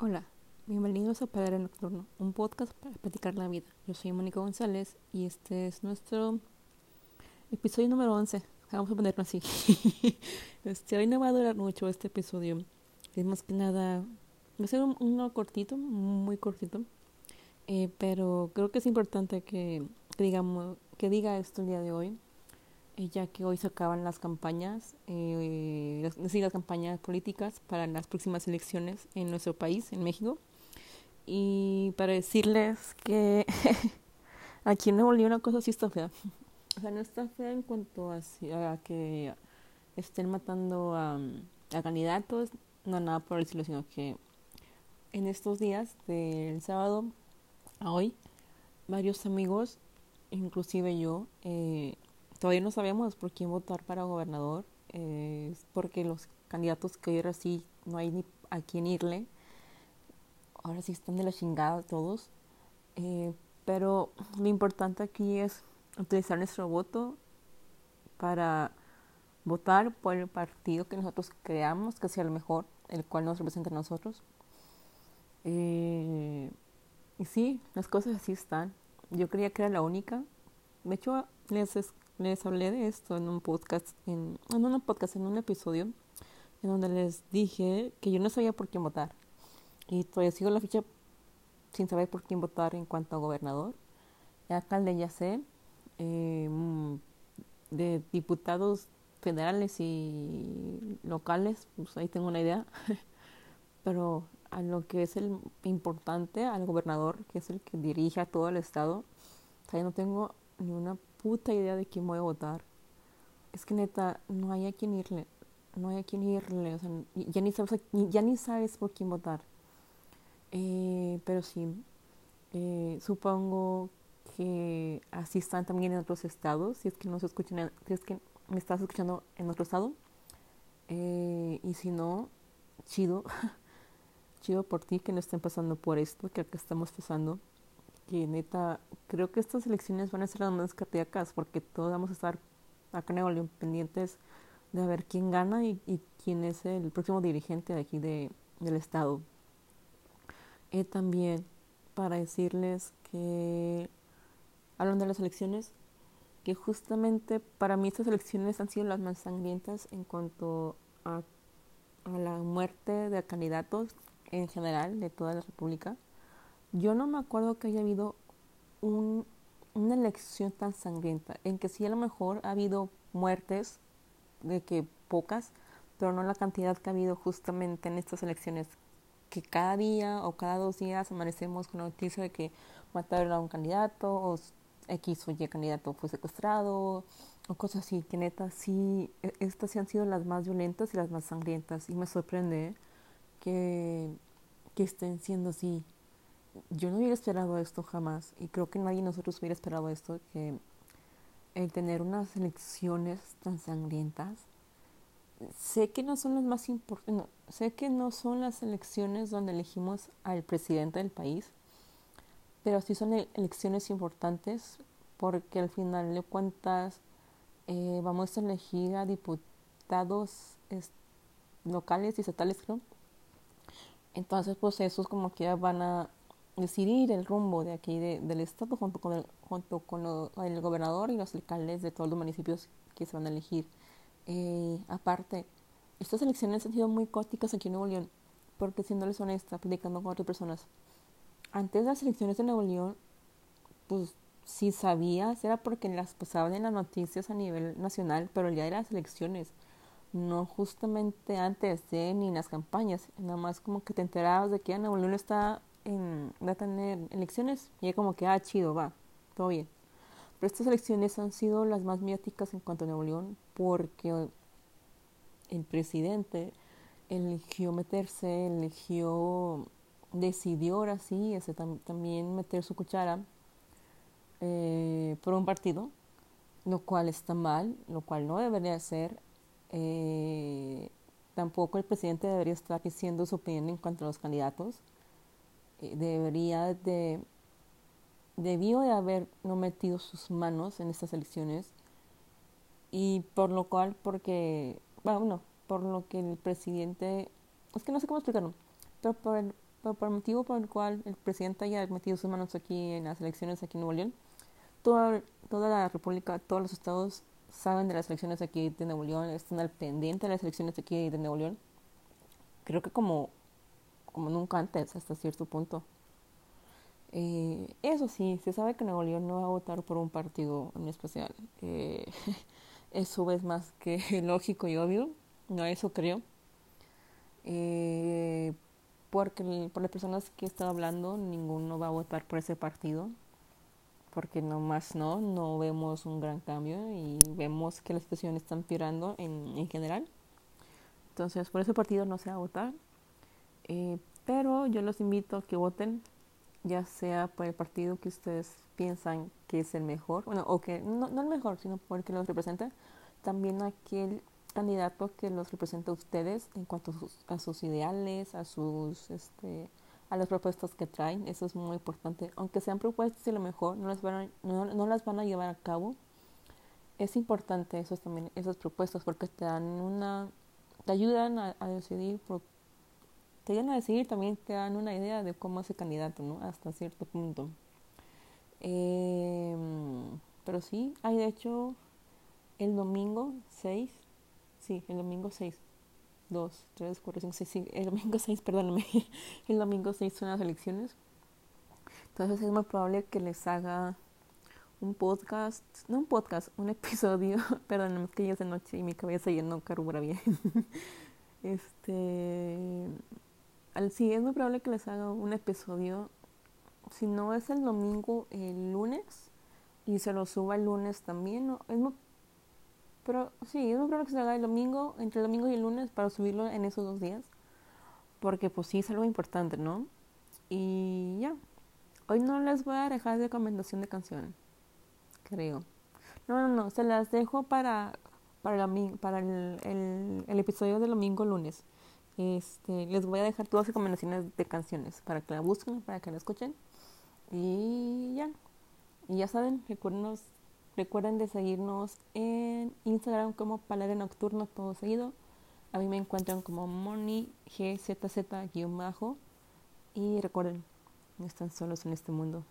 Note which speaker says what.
Speaker 1: Hola, bienvenidos a Padre Nocturno, un podcast para platicar la vida. Yo soy Mónica González y este es nuestro episodio número 11. Vamos a ponerlo así. Este, hoy no va a durar mucho este episodio. Es más que nada, va a ser un, uno cortito, muy cortito. Eh, pero creo que es importante que, digamos, que diga esto el día de hoy, ya que hoy se acaban las campañas, eh, las, sí, las campañas políticas para las próximas elecciones en nuestro país, en México. Y para decirles que aquí en Nuevo León una cosa sí está fea. O sea, no está fea en cuanto a, que estén matando a, a, candidatos, no nada por el estilo, sino que en estos días, del sábado a hoy, varios amigos, inclusive yo, eh, todavía no sabemos por quién votar para gobernador, eh, porque los candidatos que ahora sí no hay ni a quién irle, ahora sí están de la chingada todos, eh, pero lo importante aquí es utilizar nuestro voto para votar por el partido que nosotros creamos que sea el mejor, el cual nos representa a nosotros. Eh, y sí, las cosas así están. Yo creía que era la única. De hecho, les, les hablé de esto en un podcast, en, en un podcast, en un episodio, en donde les dije que yo no sabía por quién votar. Y todavía sigo la ficha sin saber por quién votar en cuanto a gobernador. Alcalde ya sé, eh, de diputados federales y locales, pues ahí tengo una idea. Pero a lo que es el importante, al gobernador, que es el que dirige a todo el estado, ahí no tengo ni una puta idea de quién voy a votar. Es que neta, no hay a quién irle. No hay a quién irle. O sea, ya ni sabes, ya ni sabes por quién votar. Eh, pero sí, eh, supongo que así están también en otros estados, si es que no se escuchan, si es que me estás escuchando en otro estado. Eh, y si no, chido, chido por ti que no estén pasando por esto que acá estamos pasando. Que neta, creo que estas elecciones van a ser las más cardíacas porque todos vamos a estar acá en Nuevo pendientes de ver quién gana y, quién es el próximo dirigente de aquí de, del estado. Eh, también para decirles que hablando de las elecciones, que justamente para mí estas elecciones han sido las más sangrientas en cuanto a, a la muerte de candidatos en general de toda la República. Yo no me acuerdo que haya habido un, una elección tan sangrienta, en que sí a lo mejor ha habido muertes, de que pocas, pero no la cantidad que ha habido justamente en estas elecciones, que cada día o cada dos días amanecemos con la noticia de que mataron a un candidato o X o Y candidato fue secuestrado o cosas así, que neta sí, estas sí han sido las más violentas y las más sangrientas y me sorprende que, que estén siendo así. Yo no hubiera esperado esto jamás y creo que nadie de nosotros hubiera esperado esto, que el tener unas elecciones tan sangrientas, sé que no son las más importantes, sé que no son las elecciones donde elegimos al presidente del país, pero sí son elecciones importantes porque al final de cuentas eh, vamos a elegir a diputados locales y estatales, creo. Entonces, pues esos como que van a decidir el rumbo de aquí de, del estado junto con el, junto con el gobernador y los alcaldes de todos los municipios que se van a elegir. Eh, aparte, estas elecciones han sido muy cóticas aquí en Nuevo León, porque siéndoles honesta, platicando con otras personas, antes de las elecciones de Nuevo León, pues si sabías, era porque las pasaban en las noticias a nivel nacional, pero el día de las elecciones, no justamente antes de ni en las campañas, nada más como que te enterabas de que ya Nuevo León está en, va a tener elecciones y ya como que, ah, chido, va, todo bien. Pero estas elecciones han sido las más mediáticas en cuanto a Nuevo León porque el presidente eligió meterse, eligió decidió ahora sí ese, tam también meter su cuchara eh, por un partido, lo cual está mal, lo cual no debería ser. Eh, tampoco el presidente debería estar diciendo su opinión en cuanto a los candidatos. Eh, debería de, debió de haber no metido sus manos en estas elecciones y por lo cual, porque, bueno, por lo que el presidente, es que no sé cómo explicarlo, pero por el, por motivo por el cual el presidente haya metido sus manos aquí en las elecciones aquí en Nuevo León, toda, toda la República, todos los estados saben de las elecciones aquí de Nuevo León, están al pendiente de las elecciones aquí de Nuevo León. Creo que como, como nunca antes, hasta cierto punto. Eh, eso sí, se sabe que Nuevo León no va a votar por un partido en especial. Eh, eso es más que lógico y obvio, no eso creo. Eh, porque por las personas que he estado hablando, ninguno va a votar por ese partido porque nomás no, no vemos un gran cambio y vemos que la situación está empeorando en, en general. Entonces, por ese partido no se va a votar. Eh, pero yo los invito a que voten, ya sea por el partido que ustedes piensan que es el mejor, bueno, o que no, no el mejor, sino por el que los representa, también aquel candidato que los representa a ustedes en cuanto a sus, a sus ideales, a sus este, a las propuestas que traen, eso es muy importante. Aunque sean propuestas y lo mejor no las van a, no, no las van a llevar a cabo, es importante eso también, esas propuestas porque te dan una, te ayudan a, decidir, te ayudan a decidir también te dan una idea de cómo es el candidato, ¿no? Hasta cierto punto. Eh, pero sí, hay de hecho el domingo 6, sí, el domingo 6 2, 3, 4, 5, 6, el domingo 6, perdóname, el domingo 6 son las elecciones. Entonces es muy probable que les haga un podcast, no un podcast, un episodio, perdóname, que ya es de noche y mi cabeza ya no carbura bien. este, al, sí, es muy probable que les haga un episodio, si no es el domingo, el lunes, y se lo suba el lunes también, ¿no? es muy pero sí, es muy probable que se haga el domingo, entre el domingo y el lunes, para subirlo en esos dos días. Porque pues sí es algo importante, ¿no? Y ya. Hoy no les voy a dejar de recomendación de canción. Creo. No, no, no. Se las dejo para, para, para el, el, el episodio del domingo lunes. Este, les voy a dejar todas las recomendaciones de canciones para que la busquen, para que la escuchen. Y ya. Y ya saben, recuerden Recuerden de seguirnos en Instagram como Palabra Nocturno todo seguido. A mí me encuentran como MoniGZZ-bajo. Y recuerden, no están solos en este mundo.